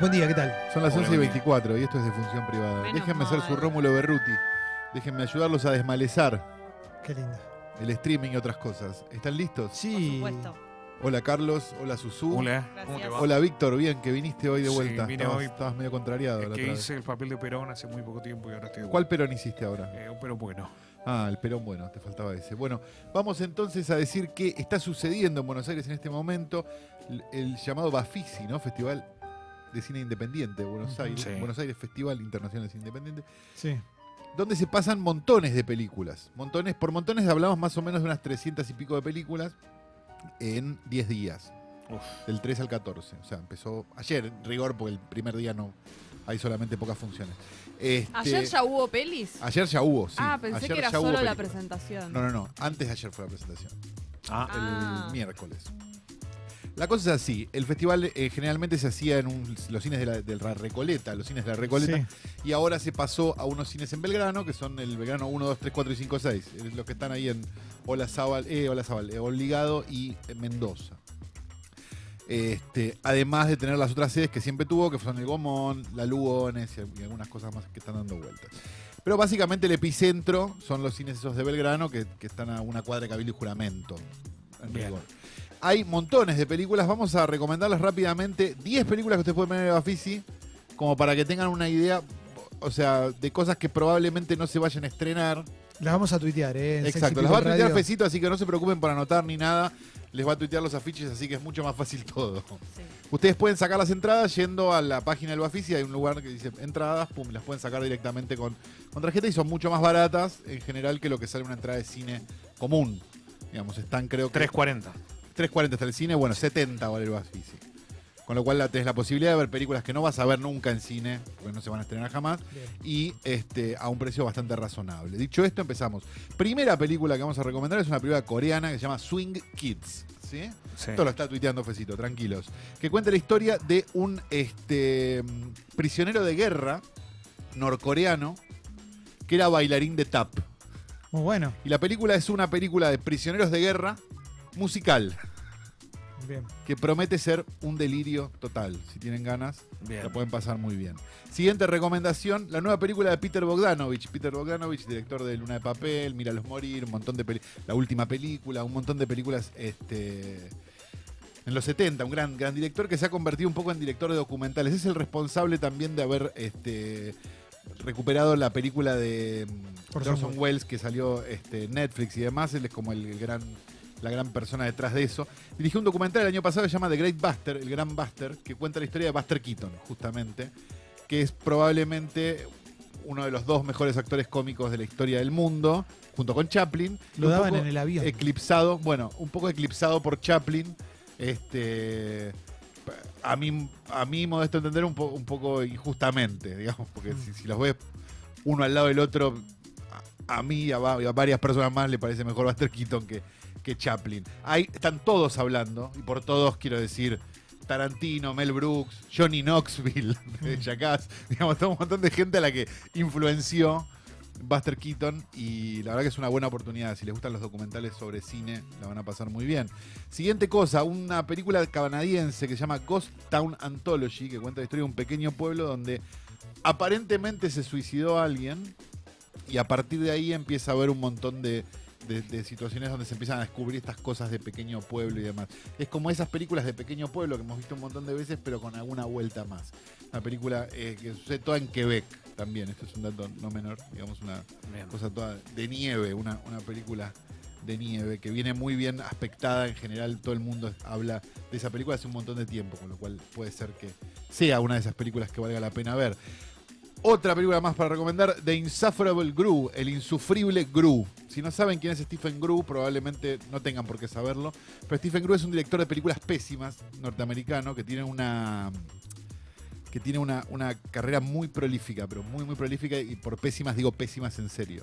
Buen día, ¿qué tal? Son las Hola, 11 y buen día. 24 y esto es de función privada. Menos Déjenme ser su mal. Rómulo Berruti. Déjenme ayudarlos a desmalezar Qué linda. el streaming y otras cosas. ¿Están listos? Sí. Por supuesto. Hola Carlos, hola Susu. Hola. ¿cómo te va? Hola Víctor, bien que viniste hoy de Sí, vuelta. vine estabas, hoy. estabas medio contrariado. Es la que otra vez. hice el papel de Perón hace muy poco tiempo y ahora estoy de ¿Cuál perón hiciste ahora? Eh, un Perón bueno. Ah, el Perón, bueno, te faltaba ese. Bueno, vamos entonces a decir qué está sucediendo en Buenos Aires en este momento. El, el llamado Bafisi, ¿no? Festival de Cine Independiente de Buenos. Aires. Sí. Buenos Aires Festival Internacional de Cine Independiente. Sí. donde se pasan montones de películas. Montones, por montones hablamos más o menos de unas 300 y pico de películas en 10 días, Uf. del 3 al 14. O sea, empezó ayer, en rigor, porque el primer día no hay solamente pocas funciones. Este, ¿Ayer ya hubo pelis? Ayer ya hubo, sí. ah, pensé Ayer que era solo la presentación. No, no, no. Antes de ayer fue la presentación. Ah, Ah. El miércoles. La cosa es así. El festival eh, generalmente se hacía en un- los cines de la, de la Recoleta, los cines de la Recoleta. Sí. Y ahora se pasó a unos cines en Belgrano, que son el Belgrano 1, 2, 3, 4 y 5, 6. eh, Los que están ahí en Olazábal, eh, Olazábal, eh, Obligado y eh, Mendoza. Este, además de tener las otras sedes que siempre tuvo, que son el Gomón, la Lugones y, algunas cosas más que están dando vueltas. Pero básicamente el epicentro son los cines esos de Belgrano, que, que están a una cuadra de Cabildo y Juramento. En Bien. rigor. Hay montones de películas, vamos a recomendarles rápidamente 10 películas que ustedes pueden ver en el Bafisi, como para que tengan una idea, o sea, de cosas que probablemente no se vayan a estrenar. Las vamos a tuitear, ¿eh? En Exacto, las va a tuitear. Fecito, así que no se preocupen por anotar ni nada. Les va a tuitear los afiches, así que es mucho más fácil todo. Sí. Ustedes pueden sacar las entradas yendo a la página del Bafisi, hay un lugar que dice entradas, pum, las pueden sacar directamente con, con tarjeta y son mucho más baratas en general que lo que sale una entrada de cine común. Digamos, están creo que... 340. 3.40 está el cine, bueno, 70 vale el Bafisi. Con lo cual la- tenés la posibilidad de ver películas que no vas a ver nunca en cine, porque no se van a estrenar jamás, Bien. y este, a un precio bastante razonable. Dicho esto, empezamos. Primera película que vamos a recomendar es una película coreana que se llama Swing Kids. ¿Sí? Sí. Esto lo está tuiteando Fecito, tranquilos. Que cuenta la historia de un este, prisionero de guerra norcoreano que era bailarín de tap. Muy bueno. Y la película es una película de prisioneros de guerra musical Bien. que promete ser un delirio total. Si tienen ganas, Bien. la pueden pasar muy bien. Siguiente recomendación, la nueva película de Peter Bogdanovich. Peter Bogdanovich, director de Luna de Papel, Míralos Morir, un montón de peli- la última película, un montón de películas este, en los 70, un gran, gran director que se ha convertido un poco en director de documentales. Es el responsable también de haber este, recuperado la película de Orson Orson Welles que salió este, en Netflix y demás. Él es como el, el gran la gran persona detrás de eso. Dirigió un documental el año pasado que se llama The Great Buster, el Gran Buster, que cuenta la historia de Buster Keaton, justamente, que es probablemente uno de los dos mejores actores cómicos de la historia del mundo, junto con Chaplin. Lo daban en el avión. Eclipsado, bueno, un poco eclipsado por Chaplin. Este. A mí, a mí modesto entender, un, po- un poco injustamente, digamos, porque si, si los ves uno al lado del otro, a, a mí y a, va- y a varias personas más le parece mejor Buster Keaton que, que Chaplin. Ahí están todos hablando, y por todos quiero decir Tarantino, Mel Brooks, Johnny Knoxville de Jackass, digamos, todo un montón de gente a la que influenció Buster Keaton y la verdad que es una buena oportunidad. Si les gustan los documentales sobre cine, la van a pasar muy bien. Siguiente cosa, una película canadiense que se llama Ghost Town Anthology, que cuenta la historia de un pequeño pueblo donde aparentemente se suicidó alguien y a partir de ahí empieza a haber un montón de, de- de situaciones donde se empiezan a descubrir estas cosas de pequeño pueblo y demás. Es como esas películas de pequeño pueblo que hemos visto un montón de veces, pero con alguna vuelta más. Una película eh, que sucede toda en Quebec también, esto es un dato no menor, digamos una Bien. cosa toda de nieve, una, una película de nieve que viene muy bien aspectada en general, todo el mundo habla de esa película hace un montón de tiempo, con lo cual puede ser que sea una de esas películas que valga la pena ver. Otra película más para recomendar, The Insufferable Gru, El Insufrible Gru. Si no saben quién es Stephen Gru, probablemente no tengan por qué saberlo. Pero Stephen Gru es un director de películas pésimas norteamericano que tiene una que tiene una, una carrera muy prolífica, pero muy, muy prolífica, y por pésimas digo pésimas en serio.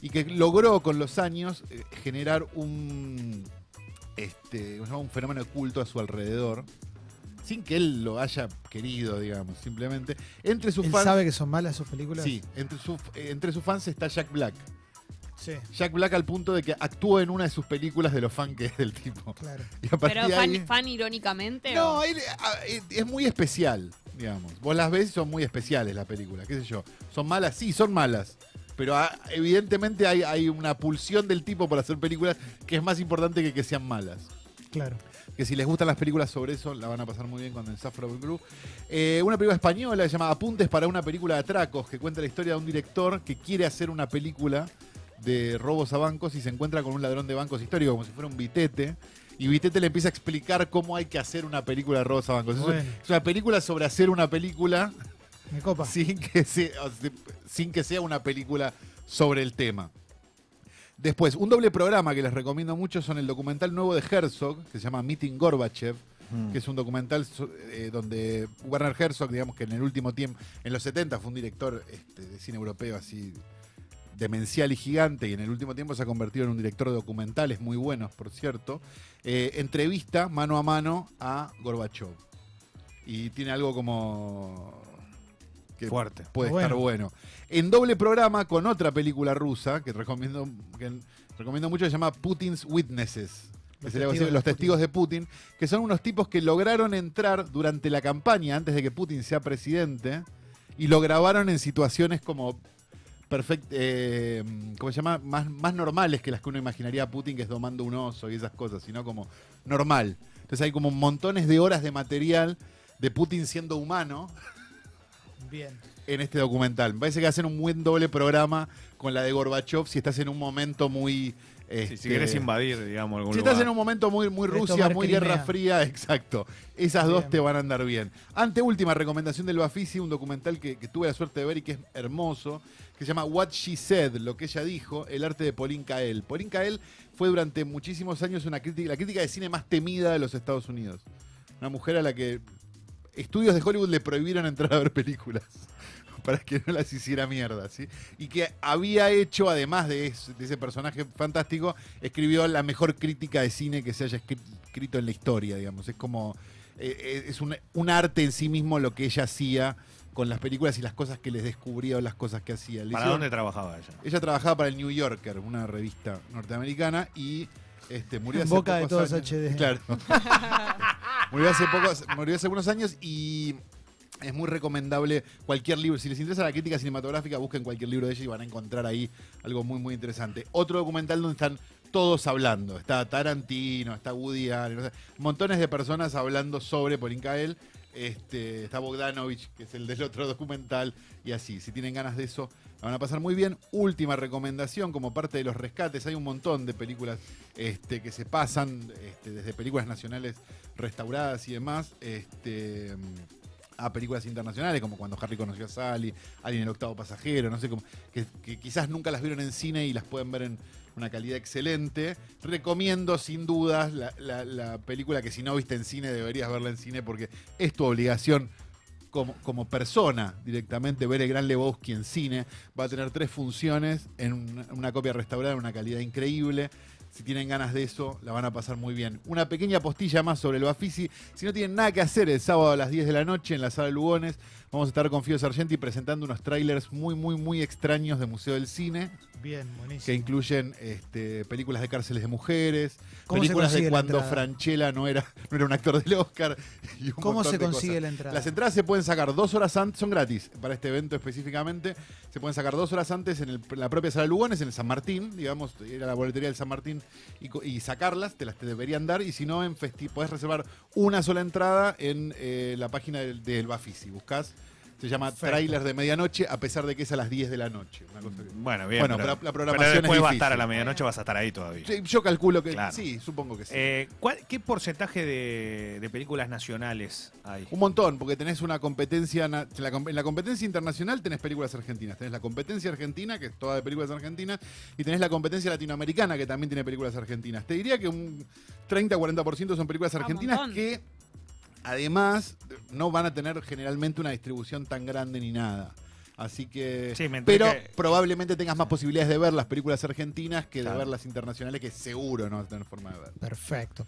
Y que logró con los años eh, generar un, este, un fenómeno oculto a su alrededor, sin que él lo haya querido, digamos, simplemente. Entre sus Él fans. sabe que son malas sus películas. Sí, entre, su- entre sus fans está Jack Black. Sí, Jack Black al punto de que actuó en una de sus películas de lo fan que es del tipo. claro. Y a partir Pero fan, ahí- fan irónicamente. No, o- él, a- es muy especial, digamos. Vos las ves y son muy especiales las películas, qué sé yo. ¿Son malas? Sí, son malas. Pero ah, evidentemente hay, hay una pulsión del tipo por hacer películas que es más importante que que sean malas. Claro. Que si les gustan las películas sobre eso, la van a pasar muy bien con el Safra Crew. Eh, una película española que se llama Apuntes para una película de atracos, que cuenta la historia de un director que quiere hacer una película de robos a bancos y se encuentra con un ladrón de bancos histórico, como si fuera un vitete. Y Vitete le empieza a explicar cómo hay que hacer una película de robos a bancos. Es- Bueno. Es una película sobre hacer una película Me copa. sin que, sea, o sea, sin que sea una película sobre el tema. Después, un doble programa que les recomiendo mucho son el documental nuevo de Herzog, que se llama Meeting Gorbachev, Mm. que es un documental eh, donde Werner Herzog, digamos que en el último tiempo, en los 70 fue un director este, de cine europeo así demencial y gigante, y en el último tiempo se ha convertido en un director de documentales muy buenos, por cierto, eh, entrevista mano a mano a Gorbachev. Y tiene algo como... que Fuerte. puede Bueno. estar bueno. En doble programa con otra película rusa que recomiendo, que recomiendo mucho, que se llama Putin's Witnesses. Que Los testigos de los Putin. testigos de Putin, que son unos tipos que lograron entrar durante la campaña, antes de que Putin sea presidente, y lo grabaron en situaciones como perfect, eh, ¿cómo se llama? Más, más normales que las que uno imaginaría a Putin, que es domando un oso y esas cosas, sino como normal. Entonces hay como montones de horas de material de Putin siendo humano Bien. en este documental. Me parece que hacen un buen doble programa con la de Gorbachev si estás en un momento muy... Sí, este, si querés invadir, digamos, algún si lugar. estás en un momento muy, muy Rusia, muy Crimea. Guerra Fría, exacto. Esas dos Bien. te van a andar bien. Anteúltima recomendación del Bafisi, un documental que, que tuve la suerte de ver y que es hermoso, que se llama What She Said, lo que ella dijo, el arte de Pauline Kael. Pauline Kael fue durante muchísimos años una crítica, la crítica de cine más temida de los Estados Unidos. Una mujer a la que estudios de Hollywood le prohibieron entrar a ver películas para que no las hiciera mierda, ¿sí? Y que había hecho, además de, es- de ese personaje fantástico, escribió la mejor crítica de cine que se haya escri- escrito en la historia, digamos. Es como, eh, eh, es un, un arte en sí mismo lo que ella hacía con las películas y las cosas que les descubría o las cosas que hacía. Le ¿Para dónde trabajaba ella? ella trabajaba para el New Yorker, una revista norteamericana, y este, murió En hace boca de todos años. HD. Claro. murió, hace pocos, murió hace algunos años y es muy recomendable cualquier libro. Si les interesa la crítica cinematográfica, busquen cualquier libro de ella y van a encontrar ahí algo muy, muy interesante. Otro documental donde están todos hablando. Está Tarantino, está Woody Allen, o sea, montones de personas hablando sobre Polinkael. Este, está Bogdanovich, que es el del otro documental, y así. Si tienen ganas de eso, la van a pasar muy bien. Última recomendación, como parte de los rescates, hay un montón de películas este, que se pasan, este, desde películas nacionales restauradas y demás, este, a películas internacionales, como cuando Harry conoció a Sally, Alguien el octavo pasajero, no sé, como, que, quizás nunca las vieron en cine y las pueden ver en una calidad excelente. Recomiendo sin dudas la- la película que si no viste en cine deberías verla en cine porque es tu obligación como, como persona directamente ver el Gran Lebowski en cine. Va a tener tres funciones en una, copia restaurada en una calidad increíble. Si tienen ganas de eso, la van a pasar muy bien. Una pequeña postilla más sobre el Bafisi. Si no tienen nada que hacer el sábado a las 10 de la noche en la sala Lugones, vamos a estar con Fío Sargenti presentando unos trailers muy, muy, muy extraños de Museo del Cine Bien, buenísimo. que incluyen este, películas de cárceles de mujeres, ¿Cómo se películas de cuando? Franchella no era, no era un actor del Oscar. y un ¿Cómo se de consigue cosas. la entrada? Las entradas se pueden sacar dos horas antes, son gratis para este evento específicamente. Se pueden sacar dos horas antes en, el- en la propia sala Lugones, en el San Martín, digamos, ir a la boletería del San Martín y, sacarlas, te las te deberían dar. Y si no, en festi podés reservar una sola entrada en eh, la página del, del Bafisi. Buscás, se llama Perfecto. Trailer de Medianoche, a pesar de que es a las 10 de la noche. Una cosa que- Bueno, bien. Bueno, pero, la programación pero después es va a estar a la medianoche, vas a estar ahí todavía. Yo calculo que Claro. sí, supongo que sí. Eh, ¿cuál- ¿Qué porcentaje de, de películas nacionales hay? Un montón, porque tenés una competencia, na- en la, en la competencia internacional tenés películas argentinas, tenés la competencia argentina, que es toda de películas argentinas, y tenés la competencia latinoamericana, que también tiene películas argentinas. Te diría que un 30-40% son películas Ah, argentinas que además no van a tener generalmente una distribución tan grande ni nada. Así que. Sí, pero que- probablemente tengas más posibilidades de ver las películas argentinas que Claro. de ver las internacionales, que seguro no vas a tener forma de ver. Perfecto.